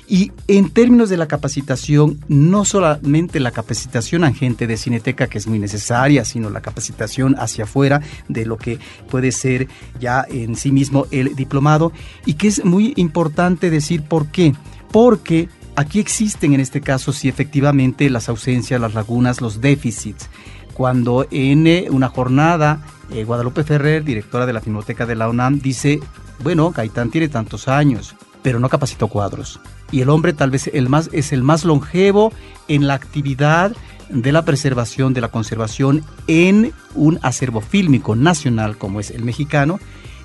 Y en términos de la capacitación, no solamente la capacitación a gente de cineteca que es muy necesaria, sino la capacitación hacia afuera de lo que puede ser ya en sí mismo el diplomado. Y que es muy importante decir por qué. Porque aquí existen en este caso sí efectivamente las ausencias, las lagunas, los déficits. Cuando en una jornada eh, Guadalupe Ferrer, directora de la Filmoteca de la UNAM, dice bueno, Gaitán tiene tantos años, pero no capacitó cuadros. Y el hombre tal vez el más, es el más longevo en la actividad de la preservación, de la conservación en un acervo fílmico nacional como es el mexicano.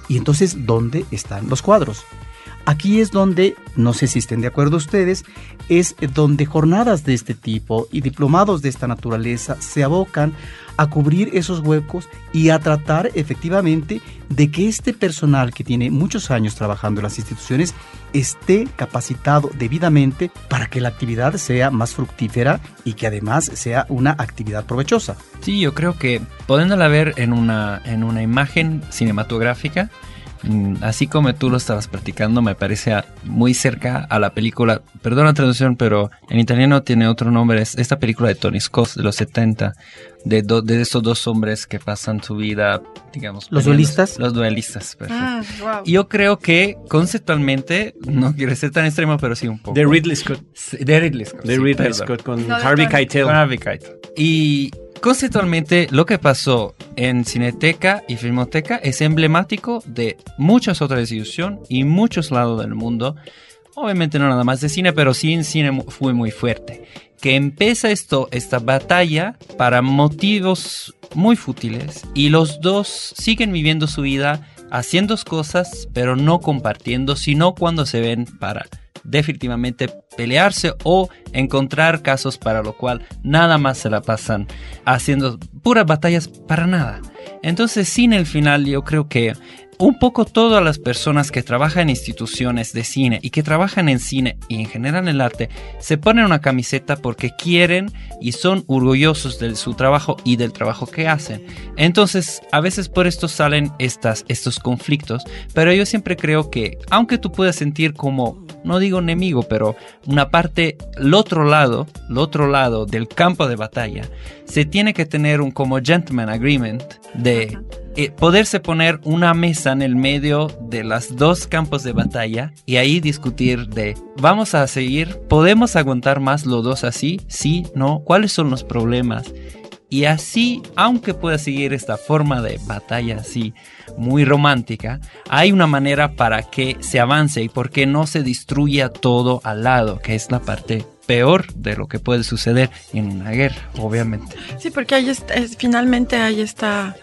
Y entonces, ¿dónde están los cuadros? Aquí es donde, no sé si estén de acuerdo ustedes, es donde jornadas de este tipo y diplomados de esta naturaleza se abocan a cubrir esos huecos y a tratar efectivamente de que este personal que tiene muchos años trabajando en las instituciones esté capacitado debidamente para que la actividad sea más fructífera y que además sea una actividad provechosa. Sí, yo creo que poniéndola ver en una, en una imagen cinematográfica, así como tú lo estabas practicando, me parece muy cerca a la película, perdón la traducción, pero en italiano tiene otro nombre, es esta película de Tony Scott de los 70, de, de estos dos hombres que pasan su vida, digamos... ¿Los duelistas? Los duelistas, perfecto. Ah, wow. Yo creo que conceptualmente, no quiero ser tan extremo, pero sí un poco. De Ridley Scott. De Ridley Scott. De sí, Ridley perdón. Scott con No, Harvey. Keitel. Con Harvey Keitel. Y conceptualmente lo que pasó en Cineteca y Filmoteca es emblemático de muchas otras instituciones y muchos lados del mundo. Obviamente no nada más de cine, pero sí en cine fue muy fuerte. Que empieza esto, esta batalla para motivos muy fútiles y los dos siguen viviendo su vida haciendo cosas, pero no compartiendo, sino cuando se ven para definitivamente pelearse o encontrar casos para lo cual nada más se la pasan haciendo puras batallas para nada. Entonces, sin el final, yo creo que un poco todas las personas que trabajan en instituciones de cine y que trabajan en cine y en general en el arte se ponen una camiseta porque quieren y son orgullosos de su trabajo y del trabajo que hacen. Entonces, a veces por esto salen estas, estos conflictos, pero yo siempre creo que aunque tú puedas sentir como, no digo enemigo, pero una parte, el otro lado, el otro lado del campo de batalla, se tiene que tener un como gentleman agreement de eh, poderse poner una mesa en el medio de las dos campos de batalla y ahí discutir de vamos a seguir, podemos aguantar más los dos así, sí, no, cuáles son los problemas. Y así, aunque pueda seguir esta forma de batalla así muy romántica, hay una manera para que se avance y porque no se destruya todo al lado, que es la parte peor de lo que puede suceder en una guerra, obviamente. Sí, porque es- finalmente hay esta,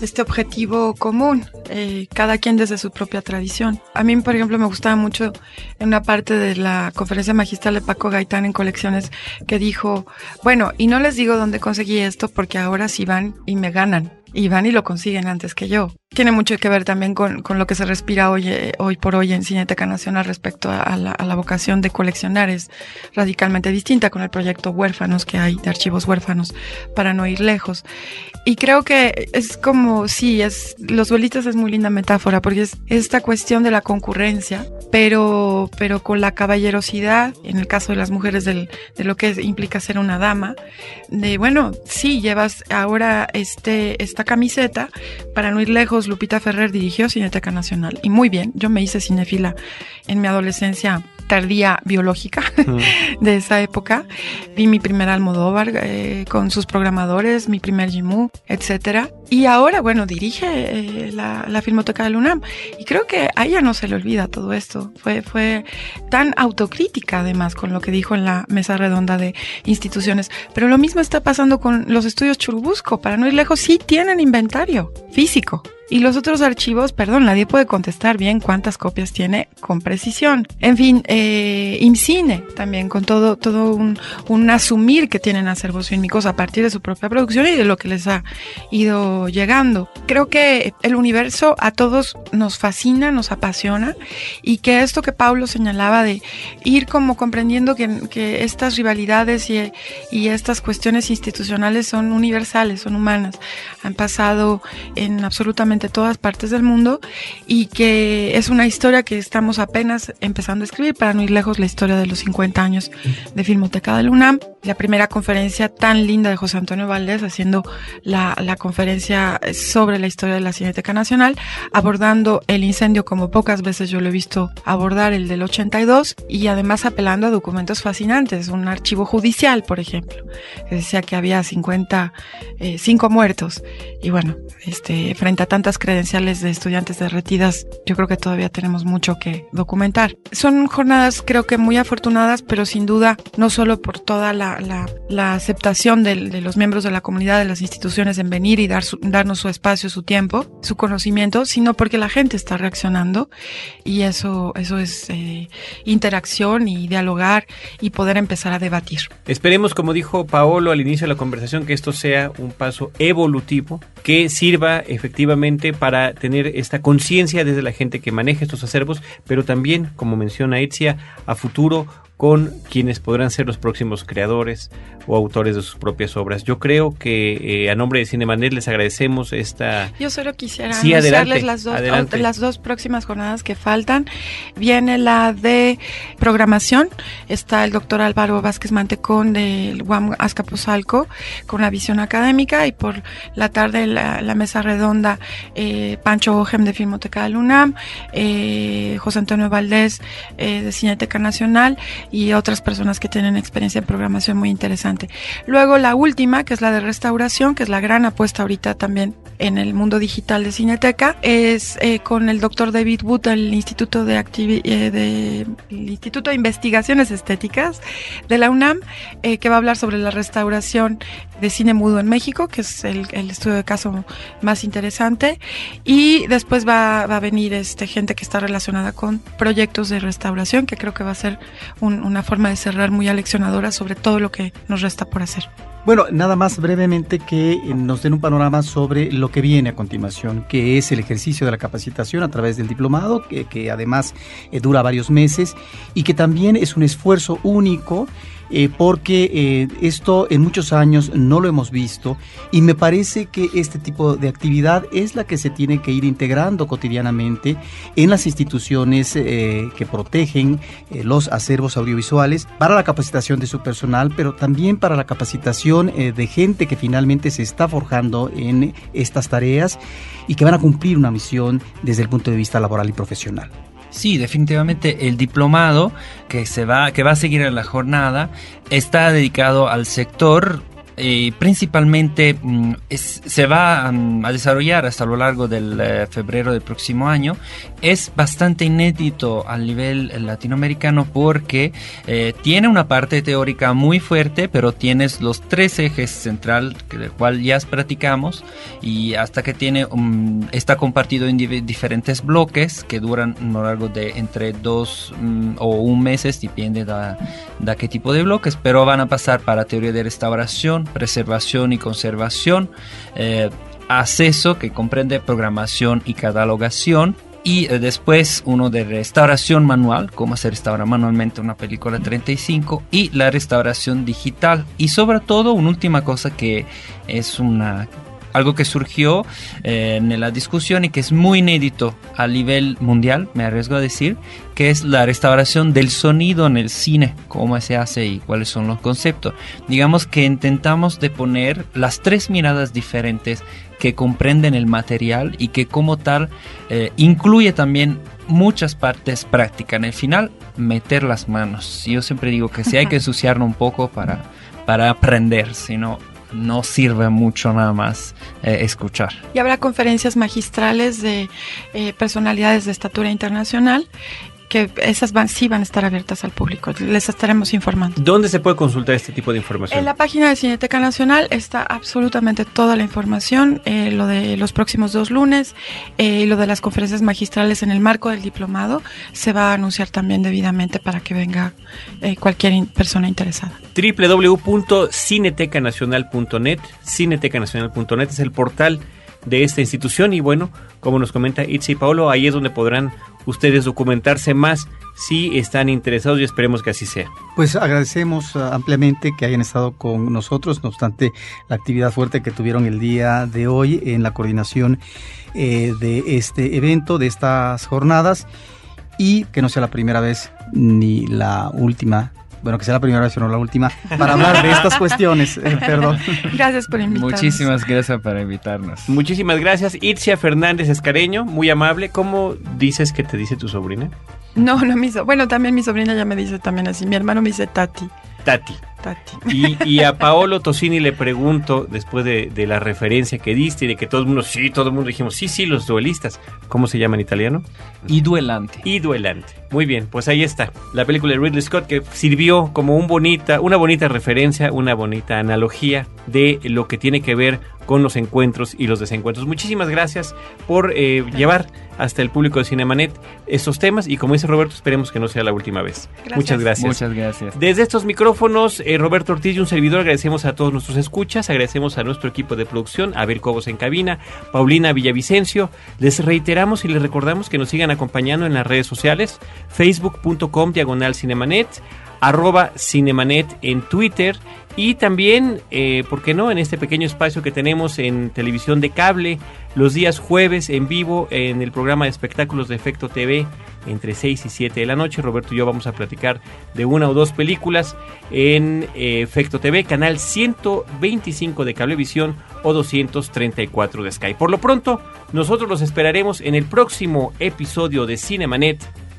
este objetivo común, eh, cada quien desde su propia tradición. A mí, por ejemplo, me gustaba mucho en una parte de la conferencia magistral de Paco Gaitán en colecciones que dijo, bueno, y no les digo dónde conseguí esto porque ahora sí van y me ganan. Y van y lo consiguen antes que yo. Tiene mucho que ver también con, con lo que se respira hoy, eh, hoy por hoy en Cineteca Nacional respecto a, la, vocación de coleccionar. Es radicalmente distinta con el proyecto Huérfanos que hay, de archivos huérfanos, para no ir lejos. Y creo que es como, sí, es, los duelistas es muy linda metáfora, porque es esta cuestión de la concurrencia, pero, pero con la caballerosidad, en el caso de las mujeres, del, de lo que implica ser una dama, de, bueno, sí, llevas ahora este, camiseta, para no ir lejos, Lupita Ferrer dirigió Cineteca Nacional, y muy bien, yo me hice cinefila en mi adolescencia tardía biológica de esa época. Vi mi primer Almodóvar eh, con sus programadores, mi primer Jimú, etcétera. Y ahora, bueno, dirige eh, la, la Filmoteca del UNAM. Y creo que a ella no se le olvida todo esto. Fue, fue tan autocrítica, además, con lo que dijo en la mesa redonda de instituciones. Pero lo mismo está pasando con los estudios Churubusco. Para no ir lejos, sí tienen inventario físico. Y los otros archivos, perdón, nadie puede contestar bien cuántas copias tiene con precisión. En fin, eh, IMCINE también, con todo, todo un, un asumir que tienen acervos fílmicos a partir de su propia producción y de lo que les ha ido llegando. Creo que el universo a todos nos fascina, nos apasiona y que esto que Pablo señalaba de ir como comprendiendo que, que estas rivalidades y, y estas cuestiones institucionales son universales, son humanas, han pasado en absolutamente todas partes del mundo y que es una historia que estamos apenas empezando a escribir para no ir lejos la historia de los 50 años de Filmoteca del UNAM. La primera conferencia tan linda de José Antonio Valdés haciendo la, la conferencia sobre la historia de la Cineteca Nacional, abordando el incendio como pocas veces yo lo he visto abordar el del 82 y además apelando a documentos fascinantes, un archivo judicial, por ejemplo, que decía que había 50, eh, 5 muertos y bueno, este, frente a tantas cuántas credenciales de estudiantes derretidas, yo creo que todavía tenemos mucho que documentar. Son jornadas creo que muy afortunadas, pero sin duda no solo por toda la, la, aceptación de, de, los miembros de la comunidad, de las instituciones en venir y dar darnos su espacio, su tiempo, su conocimiento, sino porque la gente está reaccionando y eso, eso es eh, interacción y dialogar y poder empezar a debatir. Esperemos, como dijo Paolo al inicio de la conversación, que esto sea un paso evolutivo que sirva efectivamente para tener esta conciencia desde la gente que maneja estos acervos, pero también, como menciona Etzia, a futuro con quienes podrán ser los próximos creadores o autores de sus propias obras. Yo creo que eh, a nombre de Cinemanet les agradecemos esta... Yo solo quisiera sí, anunciarles las, dos, las dos próximas jornadas que faltan. Viene la de programación, está el doctor Álvaro Vázquez Mantecón del UAM Azcapotzalco con la visión académica y por la tarde la, mesa redonda eh, Pancho Ojem de Filmoteca del UNAM, eh, José Antonio Valdés de Cineteca Nacional y otras personas que tienen experiencia en programación muy interesante. Luego la última, que es la de restauración, que es la gran apuesta ahorita también en el mundo digital de Cineteca, es eh, con el doctor David Wood del Instituto de, eh, de, Instituto de Investigaciones Estéticas de la UNAM, eh, que va a hablar sobre la restauración de cine mudo en México, que es el, estudio de caso más interesante. Y después va, va, a venir este, gente que está relacionada con proyectos de restauración, que creo que va a ser un, una forma de cerrar muy aleccionadora sobre todo lo que nos resta por hacer. Bueno, nada más brevemente que eh, nos den un panorama sobre lo que viene a continuación, que es el ejercicio de la capacitación a través del diplomado, que, que además eh, dura varios meses y que también es un esfuerzo único eh, porque eh, esto en muchos años no lo hemos visto y me parece que este tipo de actividad es la que se tiene que ir integrando cotidianamente en las instituciones eh, que protegen los acervos audiovisuales para la capacitación de su personal, pero también para la capacitación de gente que finalmente se está forjando en estas tareas y que van a cumplir una misión desde el punto de vista laboral y profesional. Sí, definitivamente el diplomado que se va, que va a seguir en la jornada está dedicado al sector eh, principalmente mm, se va mm, a desarrollar hasta lo largo del eh, febrero del próximo año. Es bastante inédito a nivel latinoamericano porque eh, tiene una parte teórica muy fuerte, pero tienes los tres ejes central, del cual ya platicamos, y hasta que tiene está compartido en diferentes bloques que duran a lo largo de entre dos mm, o un meses, depende de, de qué tipo de bloques, pero van a pasar para teoría de restauración, preservación y conservación, eh, acceso que comprende programación y catalogación, y eh, después uno de restauración manual, cómo se restaura manualmente una película 35 y la restauración digital. Y sobre todo una última cosa que es una algo que surgió eh, en la discusión y que es muy inédito a nivel mundial, me arriesgo a decir, que es la restauración del sonido en el cine, cómo se hace y cuáles son los conceptos. Digamos que intentamos de poner las tres miradas diferentes que comprenden el material y que como tal eh, incluye también muchas partes prácticas. En el final, meter las manos. Yo siempre digo que si hay que ensuciarlo un poco para, para aprender, sino no sirve mucho nada más eh, escuchar. Y habrá conferencias magistrales de eh, personalidades de estatura internacional que esas van, sí van a estar abiertas al público. Les estaremos informando. ¿Dónde se puede consultar este tipo de información? En la página de Cineteca Nacional está absolutamente toda la información, eh, lo de los próximos dos lunes y eh, lo de las conferencias magistrales en el marco del diplomado se va a anunciar también debidamente para que venga eh, cualquier persona interesada. www.cinetecanacional.net cinetecanacional.net es el portal de esta institución y bueno, como nos comenta Itzi y Paolo, ahí es donde podrán ustedes documentarse más si están interesados y esperemos que así sea. Pues agradecemos uh, ampliamente que hayan estado con nosotros, no obstante la actividad fuerte que tuvieron el día de hoy en la coordinación eh, de este evento, de estas jornadas y que no sea la primera vez ni la última bueno, que sea la primera vez o no la última, para hablar de estas cuestiones. Eh, perdón. Gracias por invitarnos. Muchísimas gracias por invitarnos. Muchísimas gracias. Itzia Fernández Escareño, muy amable. ¿Cómo dices que te dice tu sobrina? No, no me hizo. Bueno, también mi sobrina ya me dice también así. Mi hermano me dice Tati. Tati. Tati. Y, a Paolo Tosini le pregunto, después de, la referencia que diste y de que todo el mundo, sí, todo el mundo dijimos, sí, sí, los duelistas. ¿Cómo se llama en italiano? Y duelante. Y duelante. Muy bien, pues ahí está. La película de Ridley Scott que sirvió como un bonita, una bonita referencia, una bonita analogía de lo que tiene que ver con los encuentros y los desencuentros. Muchísimas gracias por eh, llevar hasta el público de Cinemanet estos temas y como dice Roberto, esperemos que no sea la última vez. Muchas gracias. Muchas gracias. Desde estos micrófonos, eh, Roberto Ortiz y un servidor, agradecemos a todos nuestros escuchas, agradecemos a nuestro equipo de producción, a Ver Cobos en cabina, Paulina Villavicencio. Les reiteramos y les recordamos que nos sigan acompañando en las redes sociales, facebook.com diagonal cinemanet, arroba cinemanet en Twitter y también, eh, ¿por qué no?, en este pequeño espacio que tenemos en televisión de cable, los días jueves en vivo en el programa de espectáculos de Efecto TV entre 6 y 7 de la noche. Roberto y yo vamos a platicar de una o dos películas en eh, Efecto TV, canal 125 de Cablevisión o 234 de Sky. Por lo pronto, nosotros los esperaremos en el próximo episodio de Cinemanet